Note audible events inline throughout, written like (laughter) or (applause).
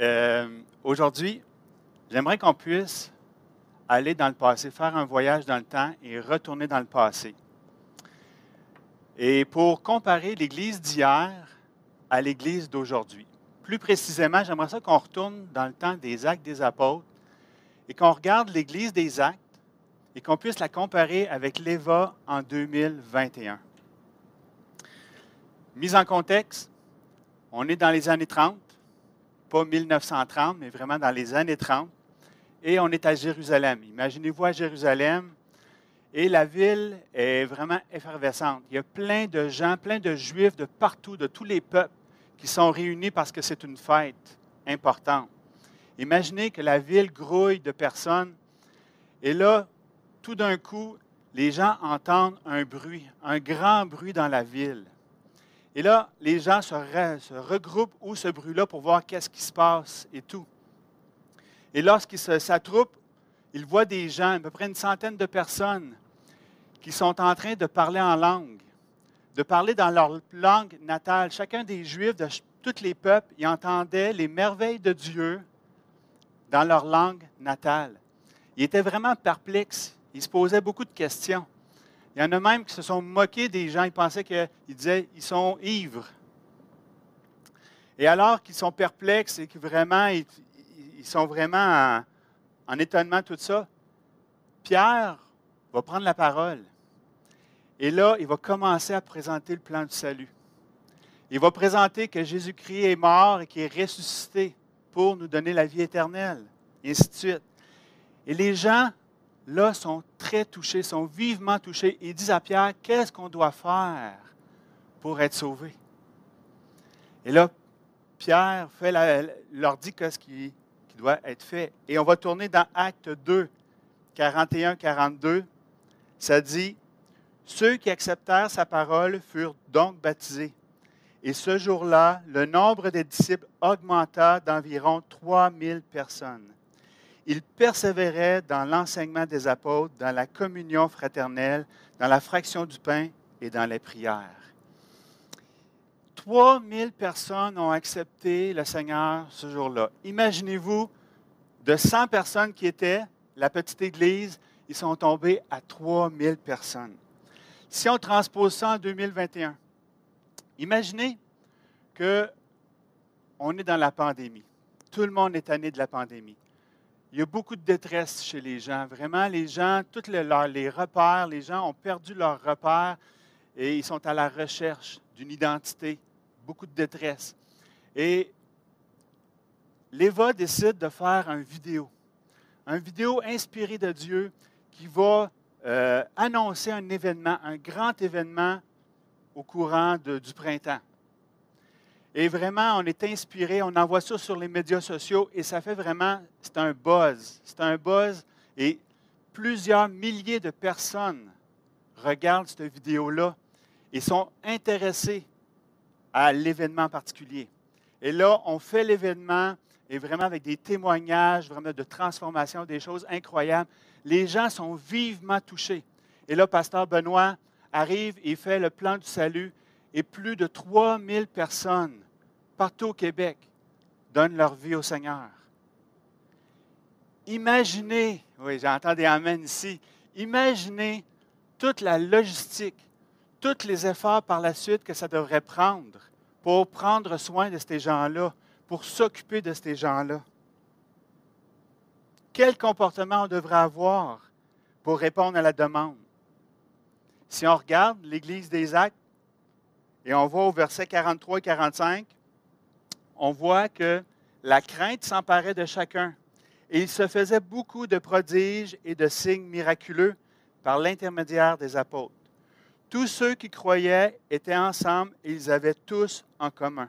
Euh, Aujourd'hui, j'aimerais qu'on puisse aller dans le passé, faire un voyage dans le temps et retourner dans le passé. Et pour comparer l'Église d'hier à l'Église d'aujourd'hui. Plus précisément, j'aimerais ça qu'on retourne dans le temps des actes des apôtres et qu'on regarde l'Église des actes et qu'on puisse la comparer avec l'Éva en 2021. Mise en contexte, on est dans les années 30, pas 1930, mais vraiment dans les années 30, et on est à Jérusalem. Imaginez-vous à Jérusalem, et la ville est vraiment effervescente. Il y a plein de gens, plein de juifs de partout, de tous les peuples, qui sont réunis parce que c'est une fête importante. Imaginez que la ville grouille de personnes, et là, tout d'un coup, les gens entendent un bruit, un grand bruit dans la ville. Et là, les gens se, regroupent où ce bruit-là pour voir qu'est-ce qui se passe et tout. Et lorsqu'ils s'attroupent, ils voient des gens, à peu près une centaine de personnes, qui sont en train de parler en langue, de parler dans leur langue natale. Chacun des Juifs de tous les peuples, ils entendaient les merveilles de Dieu dans leur langue natale. Ils étaient vraiment perplexes. Ils se posaient beaucoup de questions. Il y en a même qui se sont moqués des gens. Ils pensaient qu'ils disaient ils sont ivres. Et alors qu'ils sont perplexes et que vraiment, ils, sont vraiment en, étonnement, tout ça, Pierre va prendre la parole. Et là, il va commencer à présenter le plan du salut. Il va présenter que Jésus-Christ est mort et qu'il est ressuscité pour nous donner la vie éternelle, et ainsi de suite. Et les gens là, sont très touchés, sont vivement touchés et disent à Pierre, qu'est-ce qu'on doit faire pour être sauvé? Et là, Pierre fait leur dit ce qui, qui doit être fait. Et on va tourner dans Acte 2, 41-42. Ça dit, Ceux qui acceptèrent sa parole furent donc baptisés. Et ce jour-là, le nombre des disciples augmenta d'environ 3000 personnes il persévérait dans l'enseignement des apôtres, dans la communion fraternelle, dans la fraction du pain et dans les prières. 3000 personnes ont accepté le Seigneur ce jour-là. Imaginez-vous, de 100 personnes qui étaient la petite Église, ils sont tombés à 3000 personnes. Si on transpose ça en 2021, imaginez que on est dans la pandémie. Tout le monde est tanné de la pandémie il y a beaucoup de détresse chez les gens. Vraiment, les gens, tous les, repères, les gens ont perdu leurs repères et ils sont à la recherche d'une identité. Beaucoup de détresse. Et l'Eva décide de faire un vidéo. Un vidéo inspiré de Dieu qui va euh, annoncer un événement, un grand événement au courant du printemps. Et vraiment, on est inspiré, on envoie ça sur les médias sociaux et ça fait vraiment, c'est un buzz. C'est un buzz et plusieurs milliers de personnes regardent cette vidéo-là et sont intéressés à l'événement particulier. Et là, on fait l'événement et vraiment avec des témoignages, vraiment de transformation, des choses incroyables. Les gens sont vivement touchés. Et là, Pasteur Benoît arrive et fait le plan du salut et plus de 3000 personnes partout au Québec donnent leur vie au Seigneur. Imaginez, oui, j'entends des amens ici, imaginez toute la logistique, tous les efforts par la suite que ça devrait prendre pour prendre soin de ces gens-là, pour s'occuper de ces gens-là. Quel comportement on devrait avoir pour répondre à la demande? Si on regarde l'Église des Actes et on va au verset 43 et 45, on voit que la crainte s'emparait de chacun. Et il se faisait beaucoup de prodiges et de signes miraculeux par l'intermédiaire des apôtres. Tous ceux qui croyaient étaient ensemble et ils avaient tous en commun.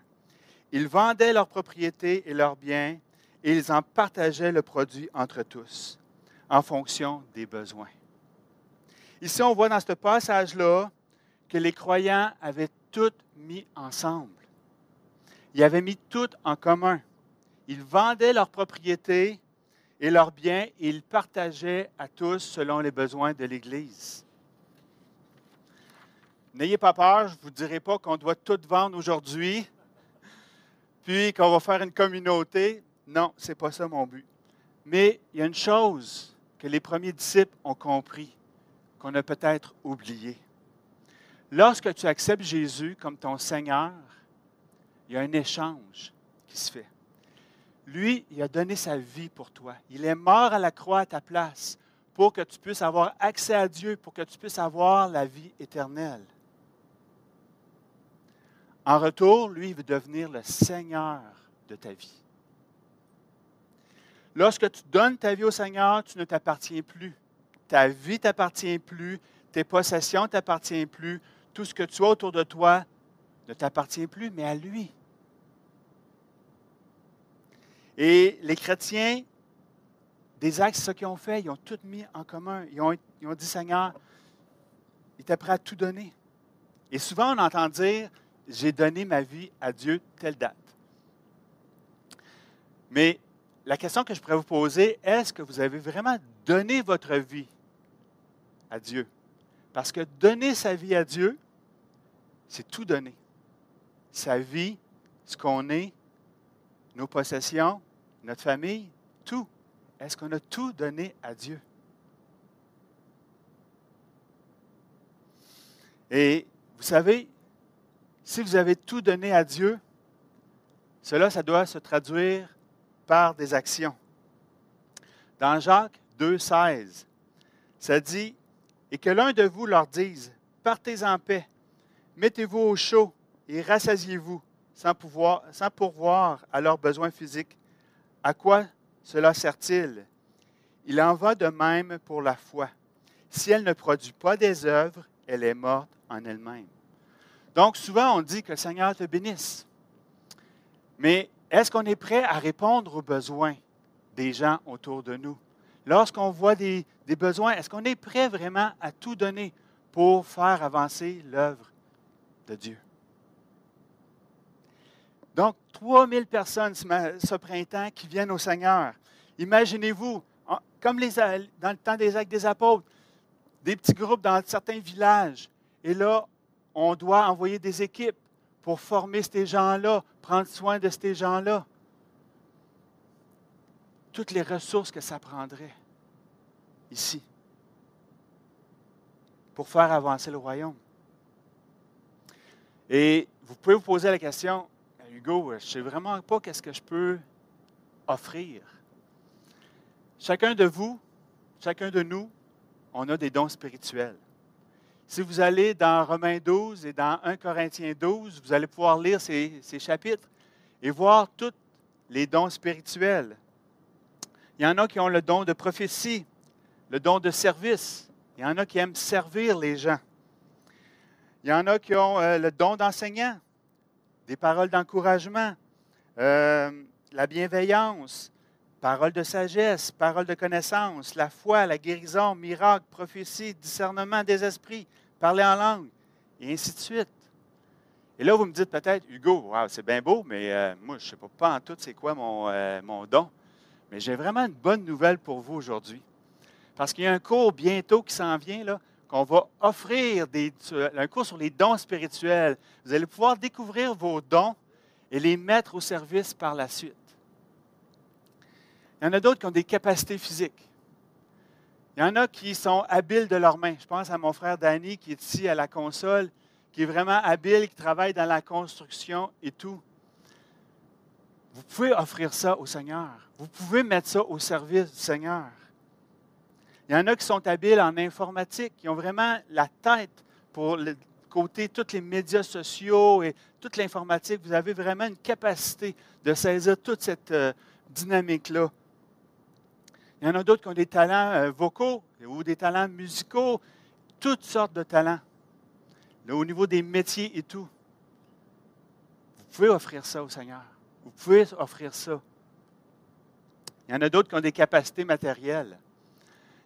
Ils vendaient leurs propriétés et leurs biens et ils en partageaient le produit entre tous en fonction des besoins. Ici, on voit dans ce passage-là que les croyants avaient tout mis ensemble. Ils avaient mis tout en commun. Ils vendaient leurs propriétés et leurs biens et ils partageaient à tous selon les besoins de l'Église. N'ayez pas peur, je ne vous dirai pas qu'on doit tout vendre aujourd'hui, puis qu'on va faire une communauté. Non, ce n'est pas ça mon but. Mais il y a une chose que les premiers disciples ont compris, qu'on a peut-être oublié. Lorsque tu acceptes Jésus comme ton Seigneur, il y a un échange qui se fait. Lui, il a donné sa vie pour toi. Il est mort à la croix à ta place pour que tu puisses avoir accès à Dieu, pour que tu puisses avoir la vie éternelle. En retour, lui, il veut devenir le Seigneur de ta vie. Lorsque tu donnes ta vie au Seigneur, tu ne t'appartiens plus. Ta vie t'appartient plus, tes possessions ne t'appartiennent plus, tout ce que tu as autour de toi ne t'appartient plus, mais à lui. Et les chrétiens, des actes, ce qu'ils ont fait, ils ont tout mis en commun. Ils ont, dit, Seigneur, il était prêt à tout donner. Et souvent, on entend dire, j'ai donné ma vie à Dieu telle date. Mais la question que je pourrais vous poser, est-ce que vous avez vraiment donné votre vie à Dieu? Parce que donner sa vie à Dieu, c'est tout donner. Sa vie, ce qu'on est, nos possessions, notre famille, tout. Est-ce qu'on a tout donné à Dieu? Et vous savez, si vous avez tout donné à Dieu, cela, ça doit se traduire par des actions. Dans Jacques 2,16, ça dit Et que l'un de vous leur dise Partez en paix, mettez-vous au chaud et rassasiez-vous sans, pouvoir, pourvoir à leurs besoins physiques. À quoi cela sert-il? Il en va de même pour la foi. Si elle ne produit pas des œuvres, elle est morte en elle-même. Donc, souvent, on dit que le Seigneur te bénisse. Mais est-ce qu'on est prêt à répondre aux besoins des gens autour de nous? Lorsqu'on voit des, besoins, est-ce qu'on est prêt vraiment à tout donner pour faire avancer l'œuvre de Dieu? Donc, 3000 personnes ce printemps qui viennent au Seigneur. Imaginez-vous, comme les, dans le temps des actes des apôtres, des petits groupes dans certains villages. Et là, on doit envoyer des équipes pour former ces gens-là, prendre soin de ces gens-là. Toutes les ressources que ça prendrait ici pour faire avancer le royaume. Et vous pouvez vous poser la question, Hugo, je ne sais vraiment pas qu'est-ce que je peux offrir. Chacun de vous, chacun de nous, on a des dons spirituels. Si vous allez dans Romains 12 et dans 1 Corinthiens 12, vous allez pouvoir lire ces, chapitres et voir tous les dons spirituels. Il y en a qui ont le don de prophétie, le don de service. Il y en a qui aiment servir les gens. Il y en a qui ont euh, le don d'enseignant, des paroles d'encouragement, euh, la bienveillance, paroles de sagesse, paroles de connaissance, la foi, la guérison, miracle, prophétie, discernement des esprits, parler en langue, et ainsi de suite. Et là, vous me dites peut-être, Hugo, c'est bien beau, mais euh, moi, je ne sais pas, pas en tout c'est quoi mon, euh, mon don. Mais j'ai vraiment une bonne nouvelle pour vous aujourd'hui. Parce qu'il y a un cours bientôt qui s'en vient, là, qu'on va offrir des, un cours sur les dons spirituels. Vous allez pouvoir découvrir vos dons et les mettre au service par la suite. Il y en a d'autres qui ont des capacités physiques. Il y en a qui sont habiles de leurs mains. Je pense à mon frère Danny qui est ici à la console, qui est vraiment habile, qui travaille dans la construction et tout. Vous pouvez offrir ça au Seigneur. Vous pouvez mettre ça au service du Seigneur. Il y en a qui sont habiles en informatique, qui ont vraiment la tête pour le côté tous les médias sociaux et toute l'informatique. Vous avez vraiment une capacité de saisir toute cette euh, dynamique-là. Il y en a d'autres qui ont des talents euh, vocaux ou des talents musicaux, toutes sortes de talents. Là, au niveau des métiers et tout. Vous pouvez offrir ça au Seigneur. Vous pouvez offrir ça. Il y en a d'autres qui ont des capacités matérielles.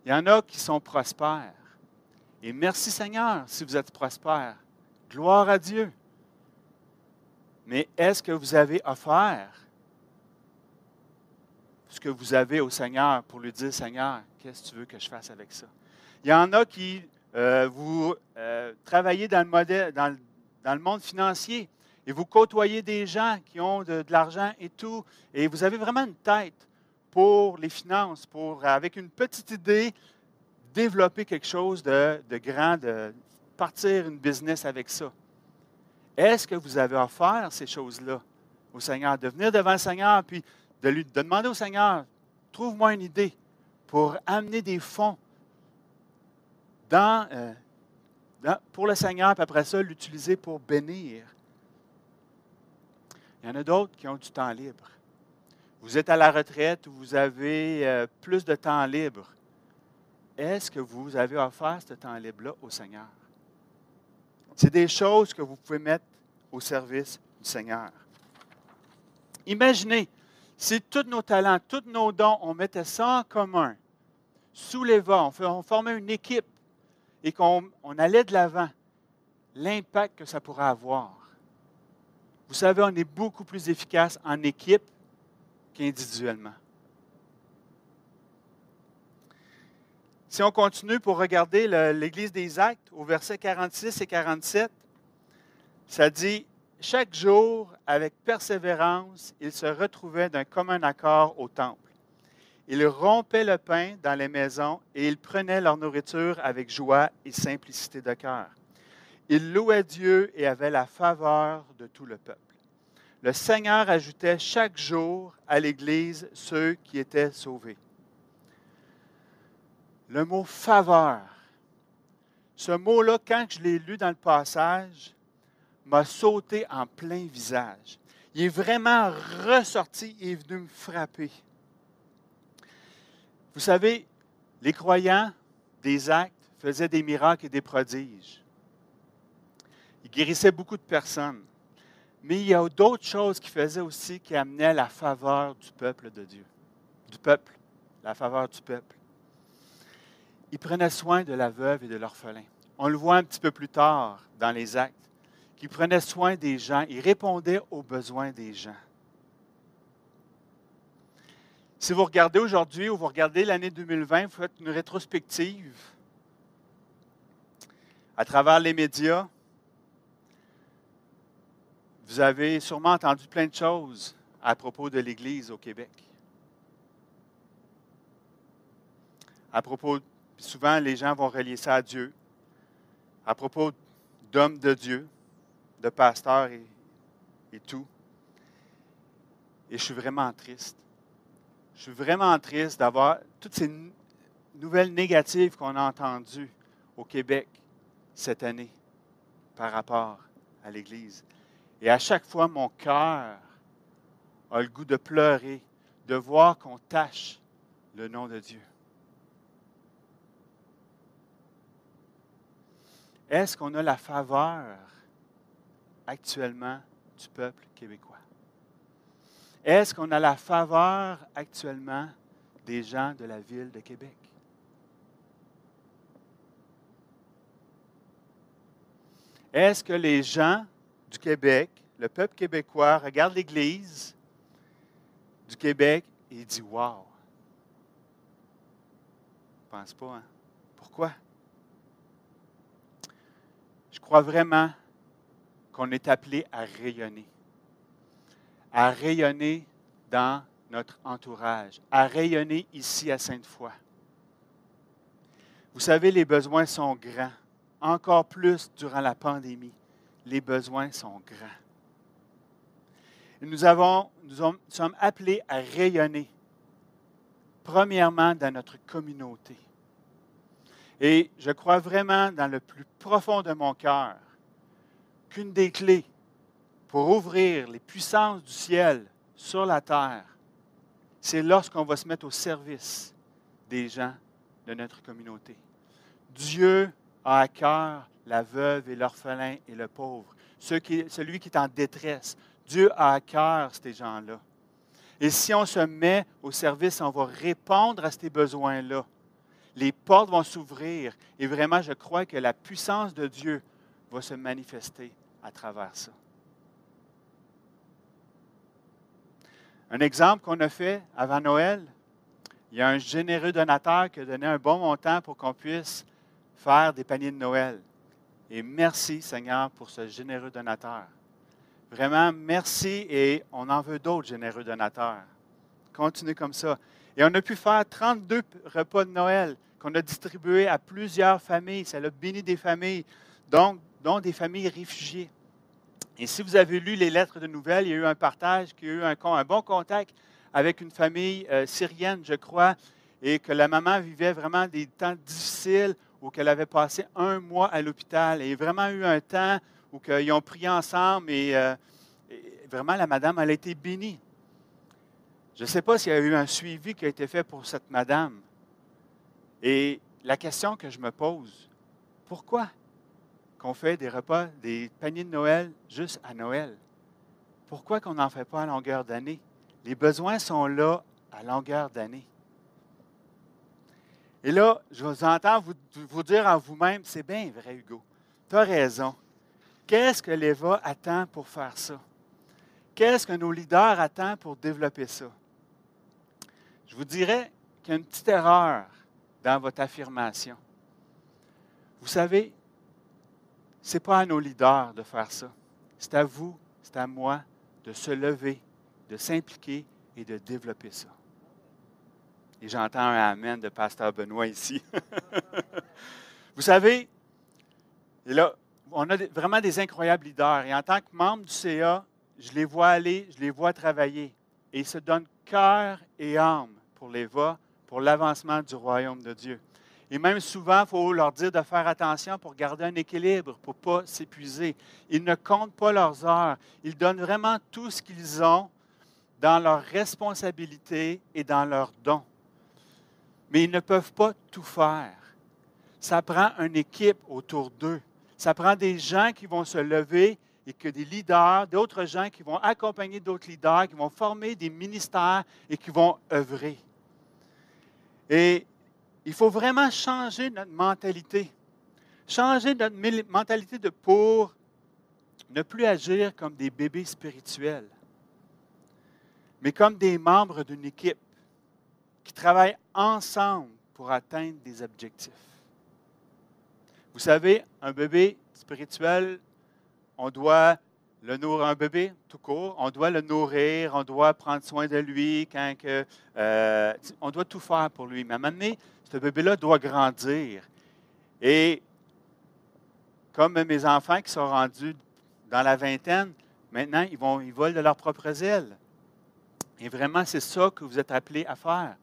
Il y en a qui sont prospères. Et merci Seigneur si vous êtes prospère. Gloire à Dieu. Mais est-ce que vous avez offert ce que vous avez au Seigneur pour lui dire, Seigneur, qu'est-ce que tu veux que je fasse avec ça? Il y en a qui, euh, vous euh, travaillez dans le, modèle, dans, le, monde financier et vous côtoyez des gens qui ont de, l'argent et tout, et vous avez vraiment une tête pour les finances, pour, avec une petite idée, développer quelque chose de, de grand, de partir une business avec ça. Est-ce que vous avez offert ces choses-là au Seigneur? De venir devant le Seigneur, puis de, lui, demander au Seigneur, trouve-moi une idée pour amener des fonds euh, dans, pour le Seigneur, puis après ça, l'utiliser pour bénir. Il y en a d'autres qui ont du temps libre. Vous êtes à la retraite ou vous avez euh, plus de temps libre. Est-ce que vous avez offert ce temps libre-là au Seigneur? C'est des choses que vous pouvez mettre au service du Seigneur. Imaginez, si tous nos talents, tous nos dons, on mettait ça en commun, sous les vents, on, formait une équipe et qu'on allait de l'avant, l'impact que ça pourrait avoir. Vous savez, on est beaucoup plus efficace en équipe qu'individuellement. Si on continue pour regarder l'Église des Actes, au verset 46 et 47, ça dit chaque jour, avec persévérance, ils se retrouvaient d'un commun accord au temple. Ils rompaient le pain dans les maisons et ils prenaient leur nourriture avec joie et simplicité de cœur. Ils louaient Dieu et avaient la faveur de tout le peuple. Le Seigneur ajoutait chaque jour à l'Église ceux qui étaient sauvés. Le mot faveur, ce mot-là, quand je l'ai lu dans le passage, m'a sauté en plein visage. Il est vraiment ressorti et est venu me frapper. Vous savez, les croyants des actes faisaient des miracles et des prodiges. Ils guérissaient beaucoup de personnes. Mais il y a d'autres choses qu'ils faisaient aussi qui amenaient la faveur du peuple de Dieu. Du peuple, la faveur du peuple. Ils prenaient soin de la veuve et de l'orphelin. On le voit un petit peu plus tard dans les actes qui prenait soin des gens, il répondait aux besoins des gens. Si vous regardez aujourd'hui ou vous regardez l'année 2020, vous faites une rétrospective à travers les médias, vous avez sûrement entendu plein de choses à propos de l'Église au Québec. À propos, souvent les gens vont relier ça à Dieu, à propos d'hommes de Dieu, de pasteur et, tout. Et je suis vraiment triste. Je suis vraiment triste d'avoir toutes ces nouvelles négatives qu'on a entendues au Québec cette année par rapport à l'Église. Et à chaque fois, mon cœur a le goût de pleurer, de voir qu'on tâche le nom de Dieu. Est-ce qu'on a la faveur actuellement du peuple québécois? Est-ce qu'on a la faveur actuellement des gens de la ville de Québec? Est-ce que les gens du Québec, le peuple québécois, regardent l'Église du Québec et disent Wow! Je pense pas, hein? Pourquoi? Je crois vraiment qu'on est appelé à rayonner. À rayonner dans notre entourage, à rayonner ici à Sainte-Foy. Vous savez, les besoins sont grands, encore plus durant la pandémie. Les besoins sont grands. nous, avons, nous sommes appelés à rayonner, premièrement dans notre communauté. Et je crois vraiment dans le plus profond de mon cœur qu'une des clés pour ouvrir les puissances du ciel sur la terre, c'est lorsqu'on va se mettre au service des gens de notre communauté. Dieu a à cœur la veuve et l'orphelin et le pauvre, celui qui est en détresse. Dieu a à cœur ces gens-là. Et si on se met au service, on va répondre à ces besoins-là. Les portes vont s'ouvrir et vraiment, je crois que la puissance de Dieu va se manifester à travers ça. Un exemple qu'on a fait avant Noël, il y a un généreux donateur qui a donné un bon montant pour qu'on puisse faire des paniers de Noël. Et merci Seigneur pour ce généreux donateur. Vraiment, merci et on en veut d'autres généreux donateurs. Continuez comme ça. Et on a pu faire 32 repas de Noël qu'on a distribués à plusieurs familles. Ça a béni des familles, donc, dont des familles réfugiées. Et si vous avez lu les lettres de nouvelles, il y a eu un partage, il y a eu un, un bon contact avec une famille euh, syrienne, je crois, et que la maman vivait vraiment des temps difficiles où qu'elle avait passé un mois à l'hôpital et vraiment eu un temps où ils ont prié ensemble et, euh, et, vraiment la madame, elle a été bénie. Je ne sais pas s'il y a eu un suivi qui a été fait pour cette madame. Et la question que je me pose, pourquoi qu'on fait des repas, des paniers de Noël juste à Noël? Pourquoi qu'on n'en fait pas à longueur d'année? Les besoins sont là à longueur d'année. Et là, je vous entends vous, dire en vous-même, c'est bien vrai, Hugo. Tu as raison. Qu'est-ce que l'Eva attend pour faire ça? Qu'est-ce que nos leaders attendent pour développer ça? Je vous dirais qu'il y a une petite erreur dans votre affirmation. Vous savez, ce n'est pas à nos leaders de faire ça. C'est à vous, c'est à moi de se lever, de s'impliquer et de développer ça. Et j'entends un Amen de Pasteur Benoît ici. (laughs) vous savez, là, on a vraiment des incroyables leaders. Et en tant que membre du CA, je les vois aller, je les vois travailler. Et ils se donnent cœur et âme pour les va, pour l'avancement du royaume de Dieu. Et même souvent, il faut leur dire de faire attention pour garder un équilibre, pour ne pas s'épuiser. Ils ne comptent pas leurs heures. Ils donnent vraiment tout ce qu'ils ont dans leurs responsabilités et dans leurs dons. Mais ils ne peuvent pas tout faire. Ça prend une équipe autour d'eux. Ça prend des gens qui vont se lever et que des leaders, d'autres gens qui vont accompagner d'autres leaders, qui vont former des ministères et qui vont œuvrer. Et il faut vraiment changer notre mentalité. Changer notre mentalité de pour ne plus agir comme des bébés spirituels, mais comme des membres d'une équipe qui travaillent ensemble pour atteindre des objectifs. Vous savez, un bébé spirituel, on doit le nourrir, un bébé tout court, on doit le nourrir, on doit prendre soin de lui, quand que, euh, on doit tout faire pour lui. Mais à un moment donné, ce bébé-là doit grandir. Et comme mes enfants qui sont rendus dans la vingtaine, maintenant, ils, vont, ils volent de leurs propres ailes. Et vraiment, c'est ça que vous êtes appelés à faire.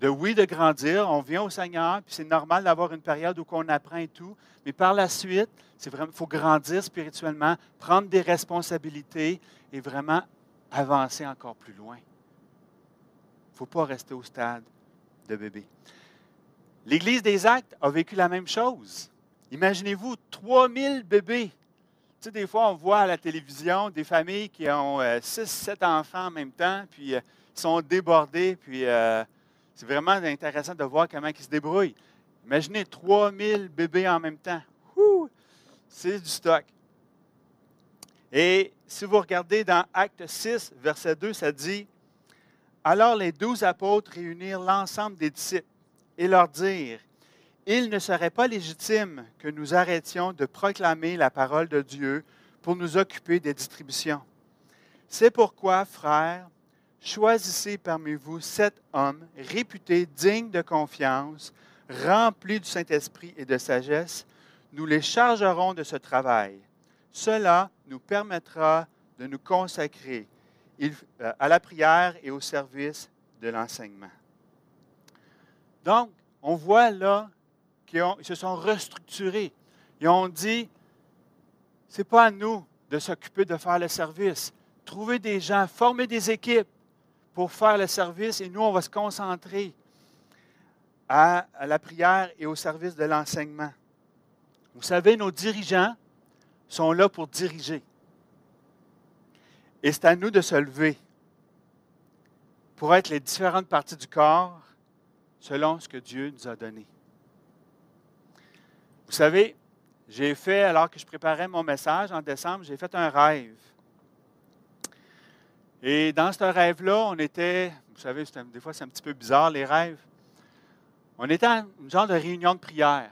De oui, de grandir, on vient au Seigneur, puis c'est normal d'avoir une période où on apprend tout, mais par la suite, il faut grandir spirituellement, prendre des responsabilités et vraiment avancer encore plus loin. Il ne faut pas rester au stade de bébé. L'Église des Actes a vécu la même chose. Imaginez-vous 3000 bébés. Tu sais, des fois, on voit à la télévision des familles qui ont 6, euh, 7 enfants en même temps, puis euh, sont débordés, puis euh, c'est vraiment intéressant de voir comment ils se débrouillent. Imaginez 3000 bébés en même temps. C'est du stock. Et si vous regardez dans Acte 6, verset 2, ça dit Alors les douze apôtres réunirent l'ensemble des disciples et leur dire, Il ne serait pas légitime que nous arrêtions de proclamer la parole de Dieu pour nous occuper des distributions. C'est pourquoi, frères, choisissez parmi vous sept hommes réputés dignes de confiance, remplis du Saint-Esprit et de sagesse. Nous les chargerons de ce travail. Cela nous permettra de nous consacrer euh, à la prière et au service de l'enseignement. Donc, on voit là qu'ils se sont restructurés. Ils ont dit, ce n'est pas à nous de s'occuper de faire le service. Trouver des gens, former des équipes pour faire le service et nous, on va se concentrer à, la prière et au service de l'enseignement. Vous savez, nos dirigeants sont là pour diriger. Et c'est à nous de se lever pour être les différentes parties du corps selon ce que Dieu nous a donné. Vous savez, j'ai fait, alors que je préparais mon message en décembre, j'ai fait un rêve. Et dans ce rêve-là, on était, vous savez, des fois c'est un petit peu bizarre les rêves. On était à une genre de réunion de prière.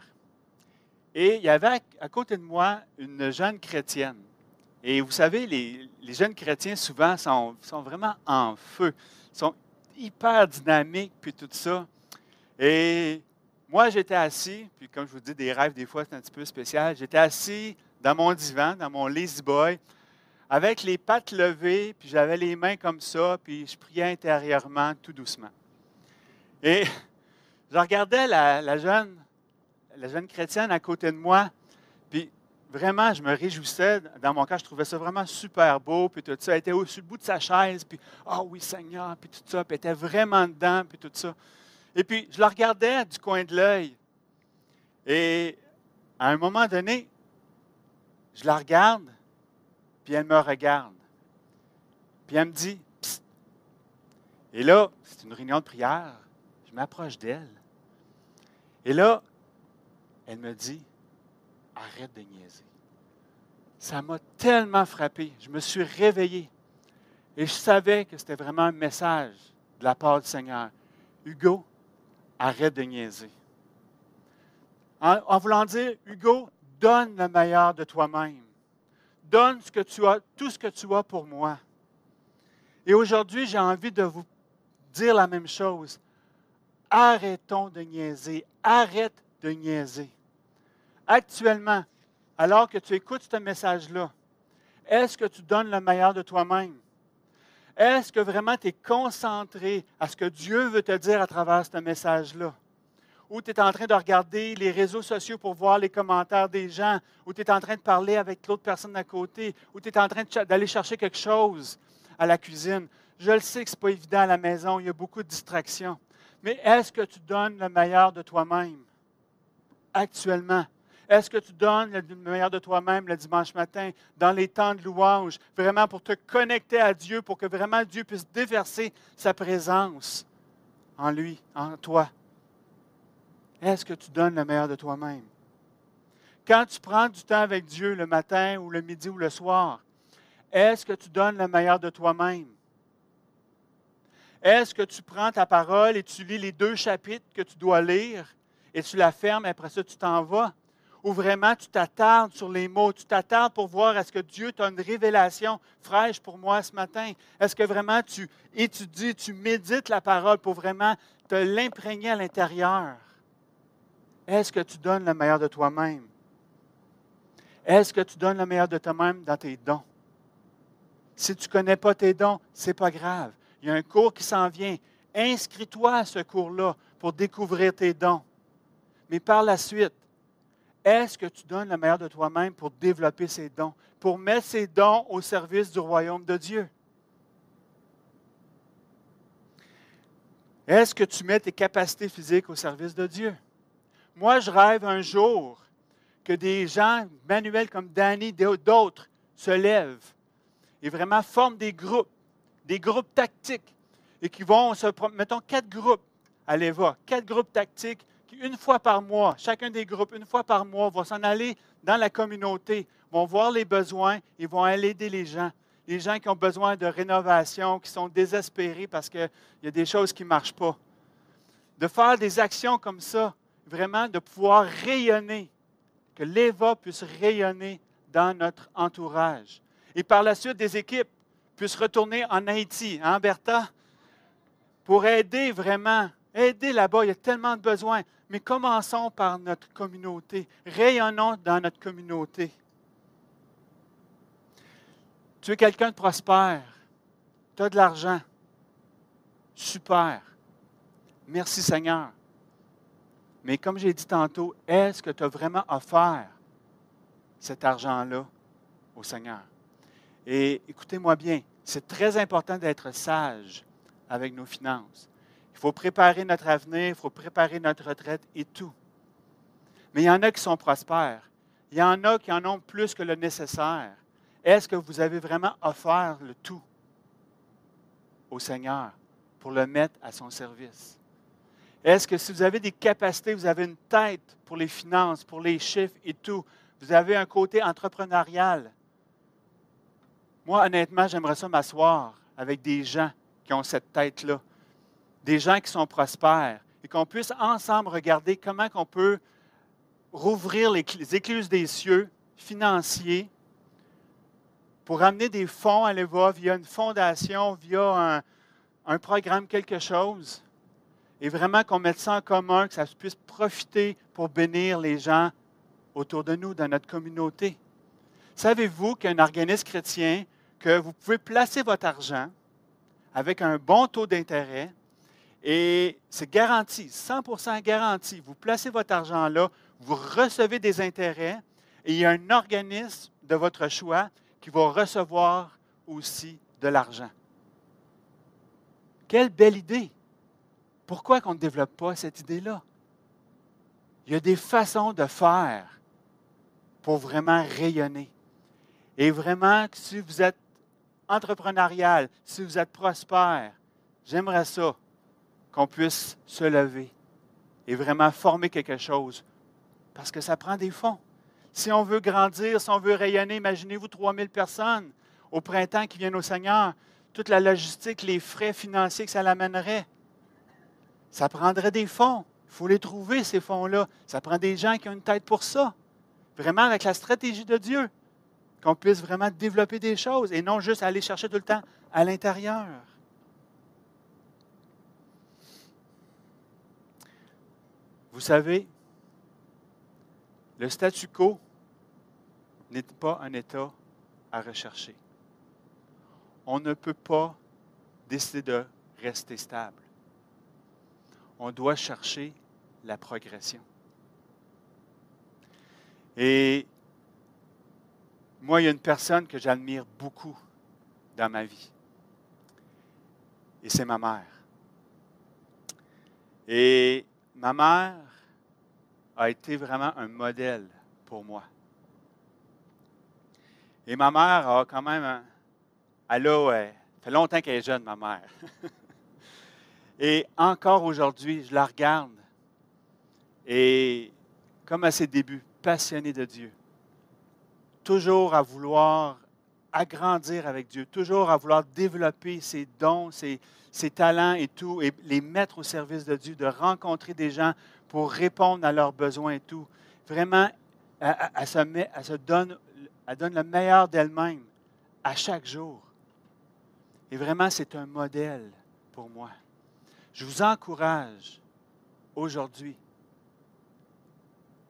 Et il y avait à côté de moi une jeune chrétienne. Et vous savez, les, jeunes chrétiens souvent sont, sont, vraiment en feu, sont hyper dynamiques, puis tout ça. Et moi, j'étais assis, puis comme je vous dis, des rêves, des fois, c'est un petit peu spécial. J'étais assis dans mon divan, dans mon lazy boy, avec les pattes levées, puis j'avais les mains comme ça, puis je priais intérieurement, tout doucement. Et (laughs) je regardais la, jeune, la jeune chrétienne à côté de moi, puis vraiment, je me réjouissais. Dans mon cas, je trouvais ça vraiment super beau, puis tout ça. Elle était au sur le bout de sa chaise, puis « Ah oui, Seigneur », puis tout ça, puis elle était vraiment dedans, puis tout ça. Et puis, je la regardais du coin de l'œil. Et à un moment donné, je la regarde, puis elle me regarde. Puis elle me dit, Psst. Et là, c'est une réunion de prière. Je m'approche d'elle. Et là, elle me dit, arrête de niaiser. Ça m'a tellement frappé. Je me suis réveillé. Et je savais que c'était vraiment un message de la part du Seigneur. Hugo, arrête de niaiser. En, en voulant dire, Hugo, donne le meilleur de toi-même. Donne tout ce que tu as pour moi. Et aujourd'hui, j'ai envie de vous dire la même chose. Arrêtons de niaiser. Arrête de niaiser. Actuellement, alors que tu écoutes ce message-là, est-ce que tu donnes le meilleur de toi-même? Est-ce que vraiment tu es concentré à ce que Dieu veut te dire à travers ce message-là? Ou tu es en train de regarder les réseaux sociaux pour voir les commentaires des gens, ou tu es en train de parler avec l'autre personne à côté, ou tu es en train d'aller chercher quelque chose à la cuisine. Je le sais que ce n'est pas évident à la maison, il y a beaucoup de distractions. Mais est-ce que tu donnes le meilleur de toi-même actuellement? Est-ce que tu donnes le meilleur de toi-même le dimanche matin, dans les temps de louange, vraiment pour te connecter à Dieu, pour que vraiment Dieu puisse déverser sa présence en lui, en toi? Est-ce que tu donnes le meilleur de toi-même? Quand tu prends du temps avec Dieu le matin ou le midi ou le soir, est-ce que tu donnes le meilleur de toi-même? Est-ce que tu prends ta parole et tu lis les deux chapitres que tu dois lire et tu la fermes et après ça tu t'en vas? Ou vraiment tu t'attardes sur les mots, tu t'attardes pour voir est-ce que Dieu t'a une révélation fraîche pour moi ce matin? Est-ce que vraiment tu étudies, tu médites la parole pour vraiment te l'imprégner à l'intérieur? Est-ce que tu donnes le meilleur de toi-même? Est-ce que tu donnes le meilleur de toi-même dans tes dons? Si tu ne connais pas tes dons, ce n'est pas grave. Il y a un cours qui s'en vient. Inscris-toi à ce cours-là pour découvrir tes dons. Mais par la suite, est-ce que tu donnes le meilleur de toi-même pour développer ces dons, pour mettre ces dons au service du royaume de Dieu? Est-ce que tu mets tes capacités physiques au service de Dieu? Moi, je rêve un jour que des gens manuels comme Danny, d'autres, se lèvent et vraiment forment des groupes, des groupes tactiques, et qui vont se, mettons, quatre groupes à l'EVA, quatre groupes tactiques une fois par mois, chacun des groupes, une fois par mois, va s'en aller dans la communauté, vont voir les besoins et vont aller aider les gens. Les gens qui ont besoin de rénovation, qui sont désespérés parce qu'il y a des choses qui ne marchent pas. De faire des actions comme ça, vraiment de pouvoir rayonner, que l'EVA puisse rayonner dans notre entourage. Et par la suite, des équipes puissent retourner en Haïti, en Bertha, pour aider vraiment, aider là-bas. Il y a tellement de besoins. Mais commençons par notre communauté. Rayonnons dans notre communauté. Tu es quelqu'un de prospère. Tu as de l'argent. Super. Merci Seigneur. Mais comme j'ai dit tantôt, est-ce que tu as vraiment offert cet argent-là au Seigneur? Et écoutez-moi bien, c'est très important d'être sage avec nos finances. Il faut préparer notre avenir, il faut préparer notre retraite et tout. Mais il y en a qui sont prospères. Il y en a qui en ont plus que le nécessaire. Est-ce que vous avez vraiment offert le tout au Seigneur pour le mettre à son service? Est-ce que si vous avez des capacités, vous avez une tête pour les finances, pour les chiffres et tout, vous avez un côté entrepreneurial? Moi, honnêtement, j'aimerais ça m'asseoir avec des gens qui ont cette tête-là, des gens qui sont prospères, et qu'on puisse ensemble regarder comment on peut rouvrir les, écluses des cieux financiers pour amener des fonds à l'EVA via une fondation, via un, un programme, quelque chose, et vraiment qu'on mette ça en commun, que ça puisse profiter pour bénir les gens autour de nous, dans notre communauté. Savez-vous qu'un organisme chrétien, que vous pouvez placer votre argent avec un bon taux d'intérêt et c'est garanti, 100% garanti. Vous placez votre argent là, vous recevez des intérêts et il y a un organisme de votre choix qui va recevoir aussi de l'argent. Quelle belle idée! Pourquoi qu'on ne développe pas cette idée-là? Il y a des façons de faire pour vraiment rayonner. Et vraiment, si vous êtes entrepreneurial, si vous êtes prospère, j'aimerais ça qu'on puisse se lever et vraiment former quelque chose. Parce que ça prend des fonds. Si on veut grandir, si on veut rayonner, imaginez-vous 3000 personnes au printemps qui viennent au Seigneur, toute la logistique, les frais financiers que ça l'amènerait. Ça prendrait des fonds. Il faut les trouver, ces fonds-là. Ça prend des gens qui ont une tête pour ça. Vraiment avec la stratégie de Dieu. Qu'on puisse vraiment développer des choses et non juste aller chercher tout le temps à l'intérieur. Vous savez, le statu quo n'est pas un état à rechercher. On ne peut pas décider de rester stable on doit chercher la progression. Et moi, il y a une personne que j'admire beaucoup dans ma vie. Et c'est ma mère. Et ma mère a été vraiment un modèle pour moi. Et ma mère a quand même, elle a, fait longtemps qu'elle est jeune, ma mère. (laughs) Et encore aujourd'hui, je la regarde et, comme à ses débuts, passionnée de Dieu. Toujours à vouloir agrandir avec Dieu, toujours à vouloir développer ses dons, ses, talents et tout, et les mettre au service de Dieu, de rencontrer des gens pour répondre à leurs besoins et tout. Vraiment, elle, se, donne, elle donne le meilleur d'elle-même à chaque jour. Et vraiment, c'est un modèle pour moi. Je vous encourage aujourd'hui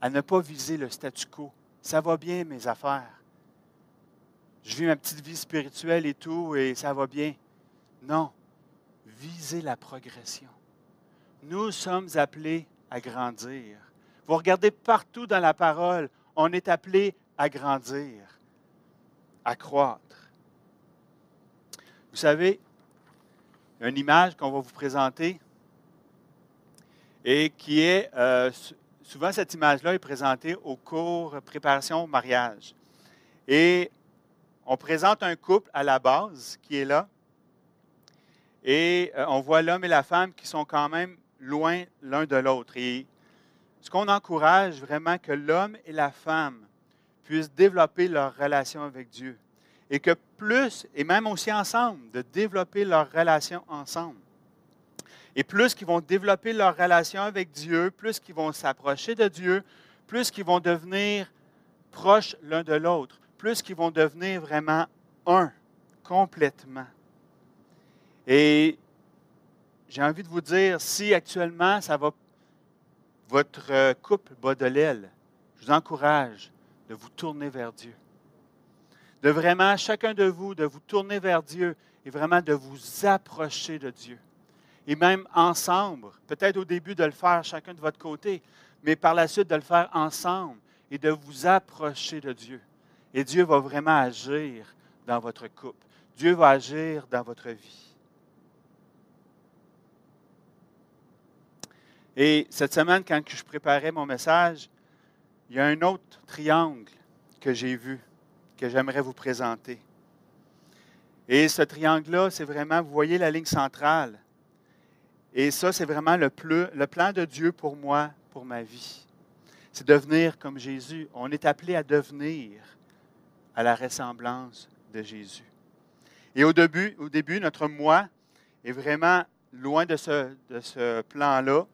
à ne pas viser le statu quo. Ça va bien, mes affaires. Je vis ma petite vie spirituelle et tout, et ça va bien. Non, visez la progression. Nous sommes appelés à grandir. Vous regardez partout dans la parole, on est appelé à grandir, à croître. Vous savez, une image qu'on va vous présenter et qui est, euh, souvent cette image-là est présentée au cours préparation au mariage. Et on présente un couple à la base qui est là. Et euh, on voit l'homme et la femme qui sont quand même loin l'un de l'autre. Et ce qu'on encourage vraiment que l'homme et la femme puissent développer leur relation avec Dieu et que plus, et même aussi ensemble, de développer leur relation ensemble. Et plus qu'ils vont développer leur relation avec Dieu, plus qu'ils vont s'approcher de Dieu, plus qu'ils vont devenir proches l'un de l'autre, plus qu'ils vont devenir vraiment un, complètement. Et j'ai envie de vous dire, si actuellement ça va, votre couple bat de l'aile, je vous encourage de vous tourner vers Dieu de vraiment, chacun de vous, de vous tourner vers Dieu et vraiment de vous approcher de Dieu. Et même ensemble, peut-être au début de le faire chacun de votre côté, mais par la suite de le faire ensemble et de vous approcher de Dieu. Et Dieu va vraiment agir dans votre couple. Dieu va agir dans votre vie. Et cette semaine, quand je préparais mon message, il y a un autre triangle que j'ai vu j'aimerais vous présenter. Et ce triangle-là, c'est vraiment, vous voyez la ligne centrale. Et ça, c'est vraiment le, plan de Dieu pour moi, pour ma vie. C'est devenir comme Jésus. On est appelé à devenir à la ressemblance de Jésus. Et au début, au début notre moi est vraiment loin de ce plan-là.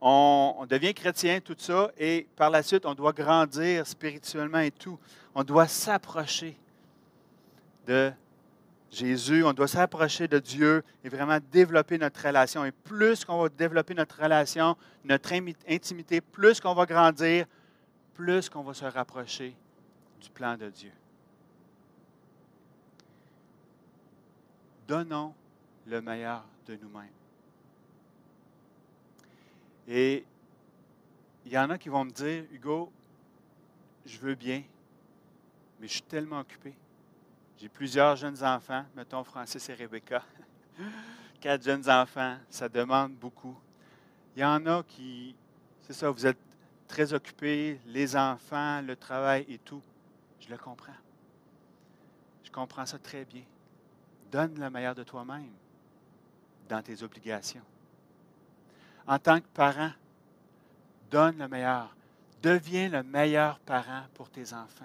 On, devient chrétien, tout ça, et par la suite, on doit grandir spirituellement et tout. On doit s'approcher de Jésus, on doit s'approcher de Dieu et vraiment développer notre relation. Et plus qu'on va développer notre relation, notre intimité, plus qu'on va grandir, plus qu'on va se rapprocher du plan de Dieu. Donnons le meilleur de nous-mêmes. Et il y en a qui vont me dire, Hugo, je veux bien, mais je suis tellement occupé. J'ai plusieurs jeunes enfants, mettons Francis et Rebecca. (laughs) Quatre jeunes enfants, ça demande beaucoup. Il y en a qui, c'est ça, vous êtes très occupés, les enfants, le travail et tout. Je le comprends. Je comprends ça très bien. Donne le meilleur de toi-même dans tes obligations. En tant que parent, donne le meilleur. Deviens le meilleur parent pour tes enfants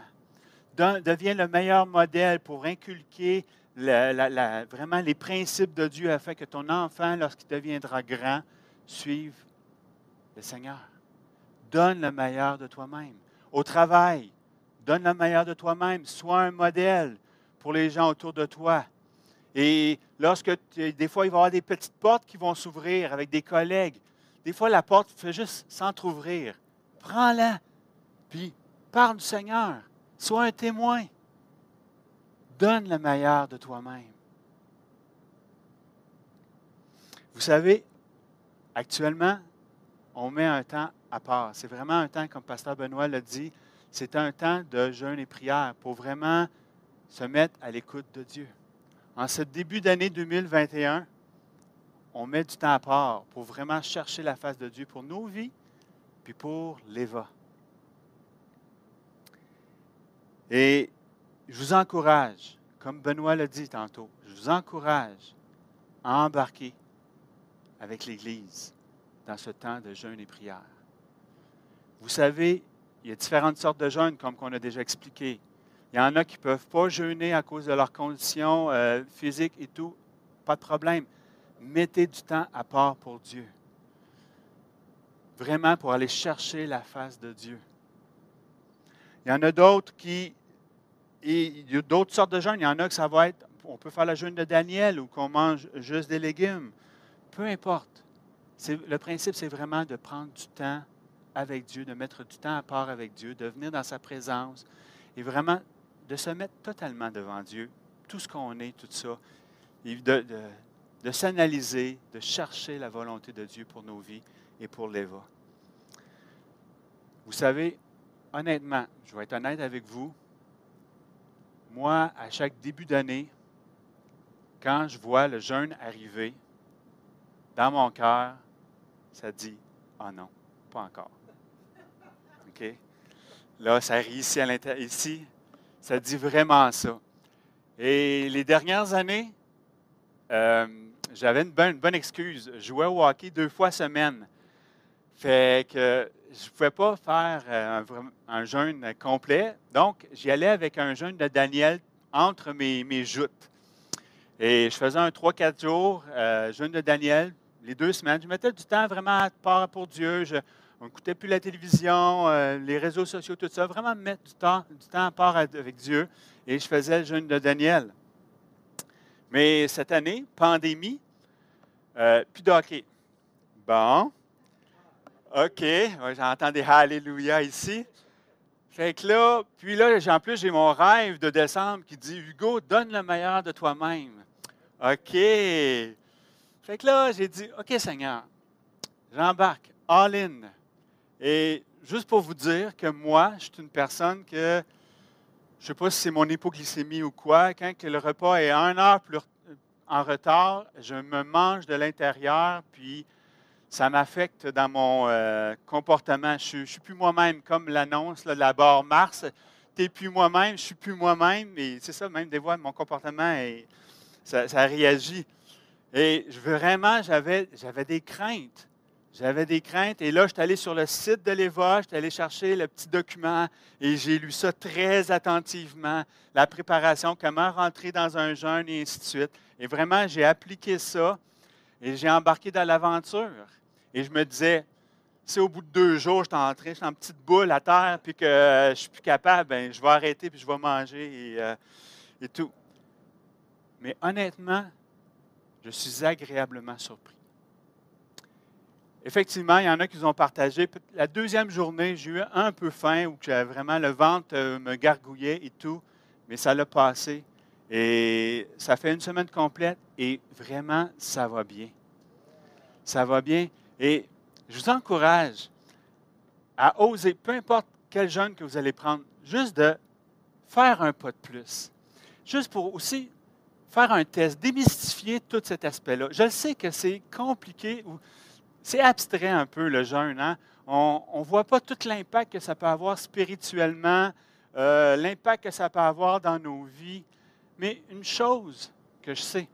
devient le meilleur modèle pour inculquer vraiment les principes de Dieu afin que ton enfant, lorsqu'il deviendra grand, suive le Seigneur. Donne le meilleur de toi-même. Au travail, donne le meilleur de toi-même. Sois un modèle pour les gens autour de toi. Et lorsque, des fois, il va y avoir des petites portes qui vont s'ouvrir avec des collègues. Des fois, la porte fait juste s'entr'ouvrir. Prends-la, puis parle du Seigneur. Sois un témoin. Donne le meilleur de toi-même. Vous savez, actuellement, on met un temps à part. C'est vraiment un temps, comme Pasteur Benoît l'a dit, c'est un temps de jeûne et prière pour vraiment se mettre à l'écoute de Dieu. En ce début d'année 2021, on met du temps à part pour vraiment chercher la face de Dieu pour nos vies, puis pour l'Éva. Et je vous encourage, comme Benoît l'a dit tantôt, je vous encourage à embarquer avec l'Église dans ce temps de jeûne et prière. Vous savez, il y a différentes sortes de jeûnes, comme on a déjà expliqué. Il y en a qui ne peuvent pas jeûner à cause de leurs conditions euh, physiques et tout. Pas de problème. Mettez du temps à part pour Dieu. Vraiment pour aller chercher la face de Dieu. Il y en a d'autres qui. il y a d'autres sortes de jeûnes. Il y en a que ça va être. On peut faire le jeûne de Daniel ou qu'on mange juste des légumes. Peu importe. Le principe, c'est vraiment de prendre du temps avec Dieu, de mettre du temps à part avec Dieu, de venir dans sa présence et vraiment de se mettre totalement devant Dieu, tout ce qu'on est, tout ça, et de s'analyser, de chercher la volonté de Dieu pour nos vies et pour l'Éva. Vous savez, honnêtement, je vais être honnête avec vous, moi, à chaque début d'année, quand je vois le jeûne arriver, dans mon cœur, ça dit Ah non, pas encore. OK? Là, ça rit ici à l'intérieur. Ça dit vraiment ça. Et les dernières années, euh, j'avais une bonne, excuse. Je jouais au hockey deux fois semaine. Fait que je ne pouvais pas faire euh, un, jeûne complet. Donc, j'y allais avec un jeûne de Daniel entre mes, mes joutes. Et je faisais un 3-4 jours, euh, jeûne de Daniel, les deux semaines. Je mettais du temps vraiment à part pour Dieu. Je, on n'écoutait plus la télévision, euh, les réseaux sociaux, tout ça. Vraiment mettre du temps, du temps à part avec Dieu. Et je faisais le jeûne de Daniel. Mais cette année, pandémie, plus de hockey. Bon, OK, j'entends des Alléluia ici. Fait que là, puis là, en plus, j'ai mon rêve de décembre qui dit Hugo, donne le meilleur de toi-même. OK. Fait que là, j'ai dit OK, Seigneur, j'embarque, all in. Et juste pour vous dire que moi, je suis une personne que, je ne sais pas si c'est mon hypoglycémie ou quoi, quand le repas est un heure plus en retard, je me mange de l'intérieur, puis ça m'affecte dans mon euh, comportement. Je ne suis plus moi-même, comme l'annonce de la barre Mars. t'es plus moi-même, je suis plus moi-même. Et c'est ça, même des fois, mon comportement, ça, réagit. Et vraiment, j'avais, j'avais des craintes. J'avais des craintes. Et là, je suis allé sur le site de l'EVA, je suis allé chercher le petit document et j'ai lu ça très attentivement. La préparation, comment rentrer dans un jeûne et ainsi de suite. Et vraiment, j'ai appliqué ça et j'ai embarqué dans l'aventure. Et je me disais, si au bout de deux jours, je suis entré, je suis en petite boule à terre, puis que je ne suis plus capable, ben, je vais arrêter, puis je vais manger et, euh, et tout. Mais honnêtement, je suis agréablement surpris. Effectivement, il y en a qui ont partagé. La deuxième journée, j'ai eu un peu faim, où j'avais vraiment le ventre euh, me gargouillait et tout, mais ça l'a passé. Et ça fait une semaine complète et vraiment, ça va bien. Ça va bien. Et je vous encourage à oser, peu importe quel jeûne que vous allez prendre, juste de faire un pas de plus. Juste pour aussi faire un test, démystifier tout cet aspect-là. Je sais que c'est compliqué, c'est abstrait un peu le jeûne. Hein? On ne voit pas tout l'impact que ça peut avoir spirituellement, euh, l'impact que ça peut avoir dans nos vies. Mais une chose que je sais,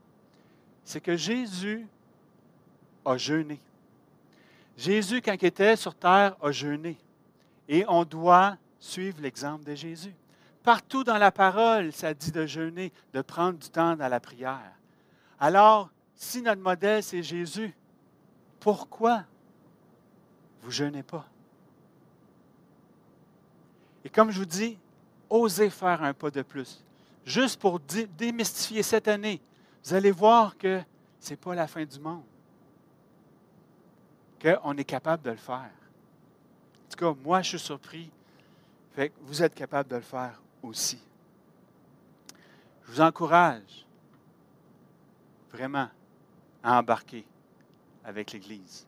c'est que Jésus a jeûné. Jésus, quand il était sur terre, a jeûné. Et on doit suivre l'exemple de Jésus. Partout dans la parole, ça dit de jeûner, de prendre du temps dans la prière. Alors, si notre modèle, c'est Jésus, pourquoi vous jeûnez pas? Et comme je vous dis, osez faire un pas de plus. Juste pour démystifier cette année, vous allez voir que ce n'est pas la fin du monde. Qu'on est capable de le faire. En tout cas, moi, je suis surpris. Vous êtes capable de le faire aussi. Je vous encourage vraiment à embarquer avec l'Église.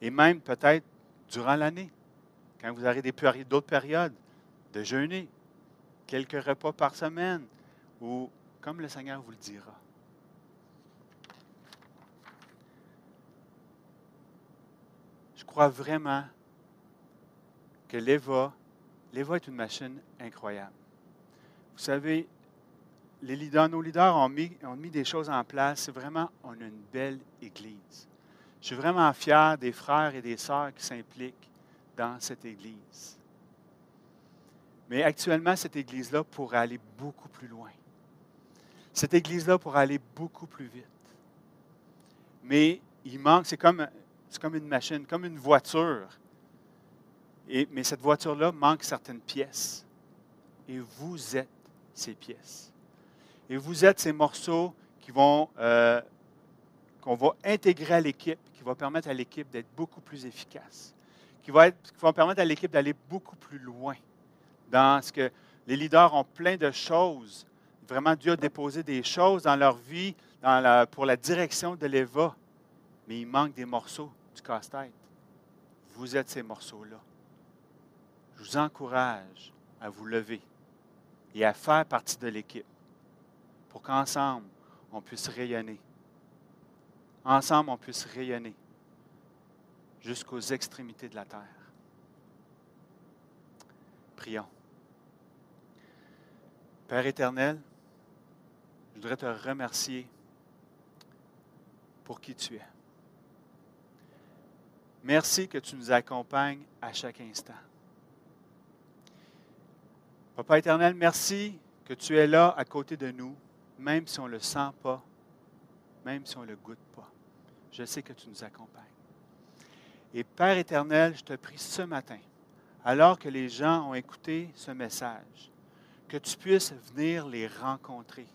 Et même peut-être durant l'année, quand vous aurez d'autres périodes, de jeûner, quelques repas par semaine, ou comme le Seigneur vous le dira. Je crois vraiment que l'EVA L'Éva est une machine incroyable. Vous savez, les leaders, nos leaders ont mis, des choses en place. C'est vraiment, on a une belle Église. Je suis vraiment fier des frères et des sœurs qui s'impliquent dans cette Église. Mais actuellement, cette Église-là pourrait aller beaucoup plus loin. Cette Église-là pourrait aller beaucoup plus vite. Mais il manque, c'est comme une machine, comme une voiture mais cette voiture-là manque certaines pièces. Et vous êtes ces pièces. Et vous êtes ces morceaux qui vont, euh, qu'on va intégrer à l'équipe, qui vont permettre à l'équipe d'être beaucoup plus efficace, qui, va être, qui permettre à l'équipe d'aller beaucoup plus loin dans ce que les leaders ont plein de choses. Vraiment, Dieu a déposé des choses dans leur vie pour la direction de l'EVA, mais il manque des morceaux du casse-tête. Vous êtes ces morceaux-là je vous encourage à vous lever et à faire partie de l'équipe pour qu'ensemble, on puisse rayonner. Ensemble, on puisse rayonner jusqu'aux extrémités de la terre. Prions. Père éternel, je voudrais te remercier pour qui tu es. Merci que tu nous accompagnes à chaque instant. Papa éternel, merci que tu es là à côté de nous, même si on ne le sent pas, même si on ne le goûte pas. Je sais que tu nous accompagnes. Et Père éternel, je te prie ce matin, alors que les gens ont écouté ce message, que tu puisses venir les rencontrer,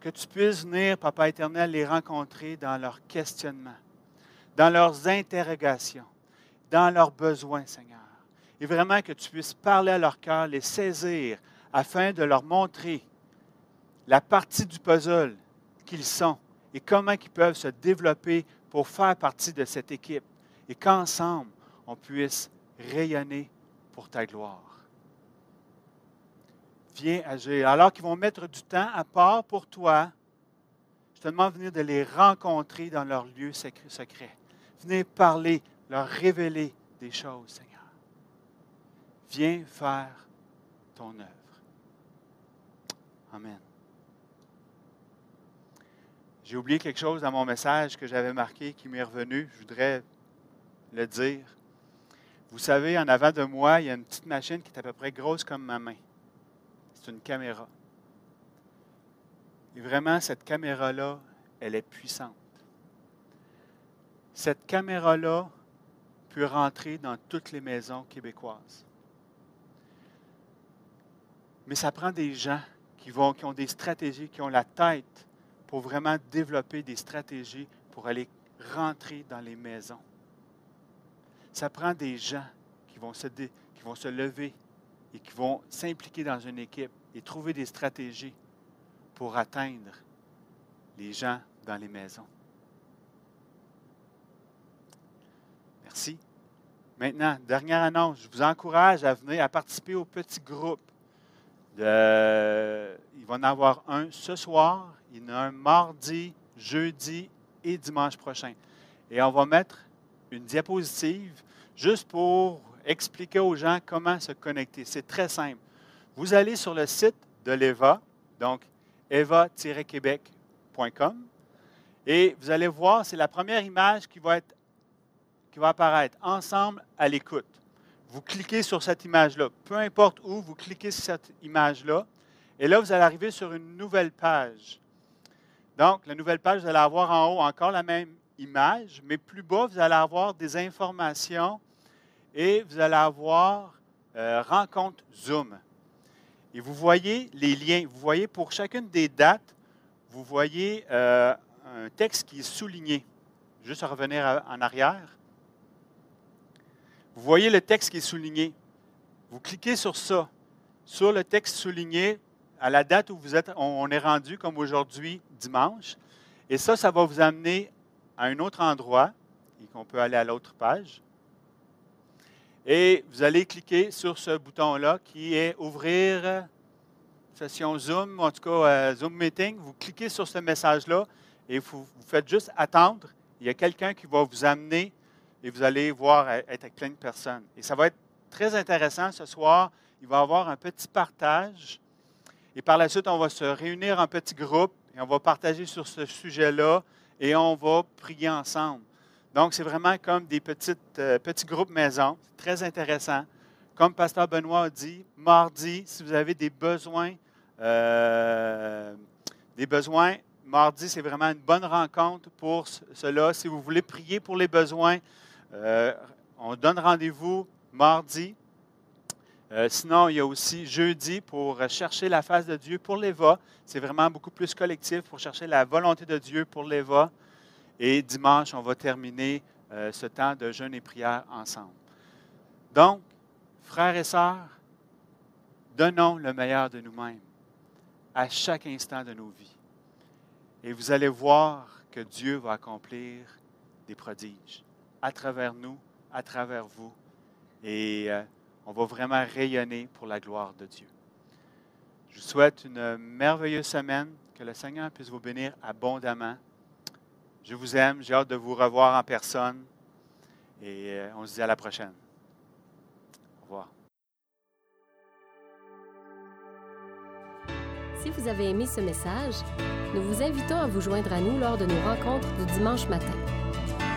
que tu puisses venir, Papa éternel, les rencontrer dans leurs questionnements, dans leurs interrogations, dans leurs besoins, Seigneur et vraiment que tu puisses parler à leur cœur, les saisir, afin de leur montrer la partie du puzzle qu'ils sont et comment ils peuvent se développer pour faire partie de cette équipe et qu'ensemble, on puisse rayonner pour ta gloire. Viens agir. Alors qu'ils vont mettre du temps à part pour toi, je te demande de venir de les rencontrer dans leur lieu secret. Venez parler, leur révéler des choses, Seigneur viens faire ton œuvre. Amen. J'ai oublié quelque chose dans mon message que j'avais marqué qui m'est revenu. Je voudrais le dire. Vous savez, en avant de moi, il y a une petite machine qui est à peu près grosse comme ma main. C'est une caméra. Et vraiment, cette caméra-là, elle est puissante. Cette caméra-là peut rentrer dans toutes les maisons québécoises. Mais ça prend des gens qui, vont, qui ont des stratégies, qui ont la tête pour vraiment développer des stratégies pour aller rentrer dans les maisons. Ça prend des gens qui vont se, qui vont se lever et qui vont s'impliquer dans une équipe et trouver des stratégies pour atteindre les gens dans les maisons. Merci. Maintenant, dernière annonce, je vous encourage à venir à participer au petit il va en avoir un ce soir, il y en a un mardi, jeudi et dimanche prochain. Et on va mettre une diapositive juste pour expliquer aux gens comment se connecter. C'est très simple. Vous allez sur le site de l'EVA, donc eva-québec.com, et vous allez voir, c'est la première image qui va, être, qui va apparaître, ensemble à l'écoute. Vous cliquez sur cette image-là, peu importe où, vous cliquez sur cette image-là, et là, vous allez arriver sur une nouvelle page. Donc, la nouvelle page, vous allez avoir en haut encore la même image, mais plus bas, vous allez avoir des informations et vous allez avoir euh, rencontre Zoom. Et vous voyez les liens. Vous voyez pour chacune des dates, vous voyez euh, un texte qui est souligné. Juste à revenir en arrière. Vous voyez le texte qui est souligné. Vous cliquez sur ça, sur le texte souligné, à la date où vous êtes, on est rendu, comme aujourd'hui, dimanche. Et ça, ça va vous amener à un autre endroit, et qu'on peut aller à l'autre page. Et vous allez cliquer sur ce bouton-là qui est Ouvrir session Zoom, en tout cas euh, Zoom Meeting. Vous cliquez sur ce message-là et vous, faites juste attendre. Il y a quelqu'un qui va vous amener et vous allez voir être avec plein de personnes. Et ça va être très intéressant ce soir. Il va y avoir un petit partage. Et par la suite, on va se réunir en petit groupe et on va partager sur ce sujet-là et on va prier ensemble. Donc, c'est vraiment comme des petites, euh, petits groupes maison. C'est très intéressant. Comme Pasteur Benoît a dit, mardi, si vous avez des besoins, euh, des besoins, mardi, c'est vraiment une bonne rencontre pour cela. Si vous voulez prier pour les besoins, euh, on donne rendez-vous mardi. sinon, il y a aussi jeudi pour chercher la face de Dieu pour l'EVA. C'est vraiment beaucoup plus collectif pour chercher la volonté de Dieu pour l'EVA. Et dimanche, on va terminer euh, ce temps de jeûne et prière ensemble. Donc, frères et sœurs, donnons le meilleur de nous-mêmes à chaque instant de nos vies. Et vous allez voir que Dieu va accomplir des prodiges à travers nous, à travers vous. Et euh, on va vraiment rayonner pour la gloire de Dieu. Je vous souhaite une merveilleuse semaine. Que le Seigneur puisse vous bénir abondamment. Je vous aime. J'ai hâte de vous revoir en personne. Et euh, on se dit à la prochaine. Au revoir. Si vous avez aimé ce message, nous vous invitons à vous joindre à nous lors de nos rencontres du dimanche matin.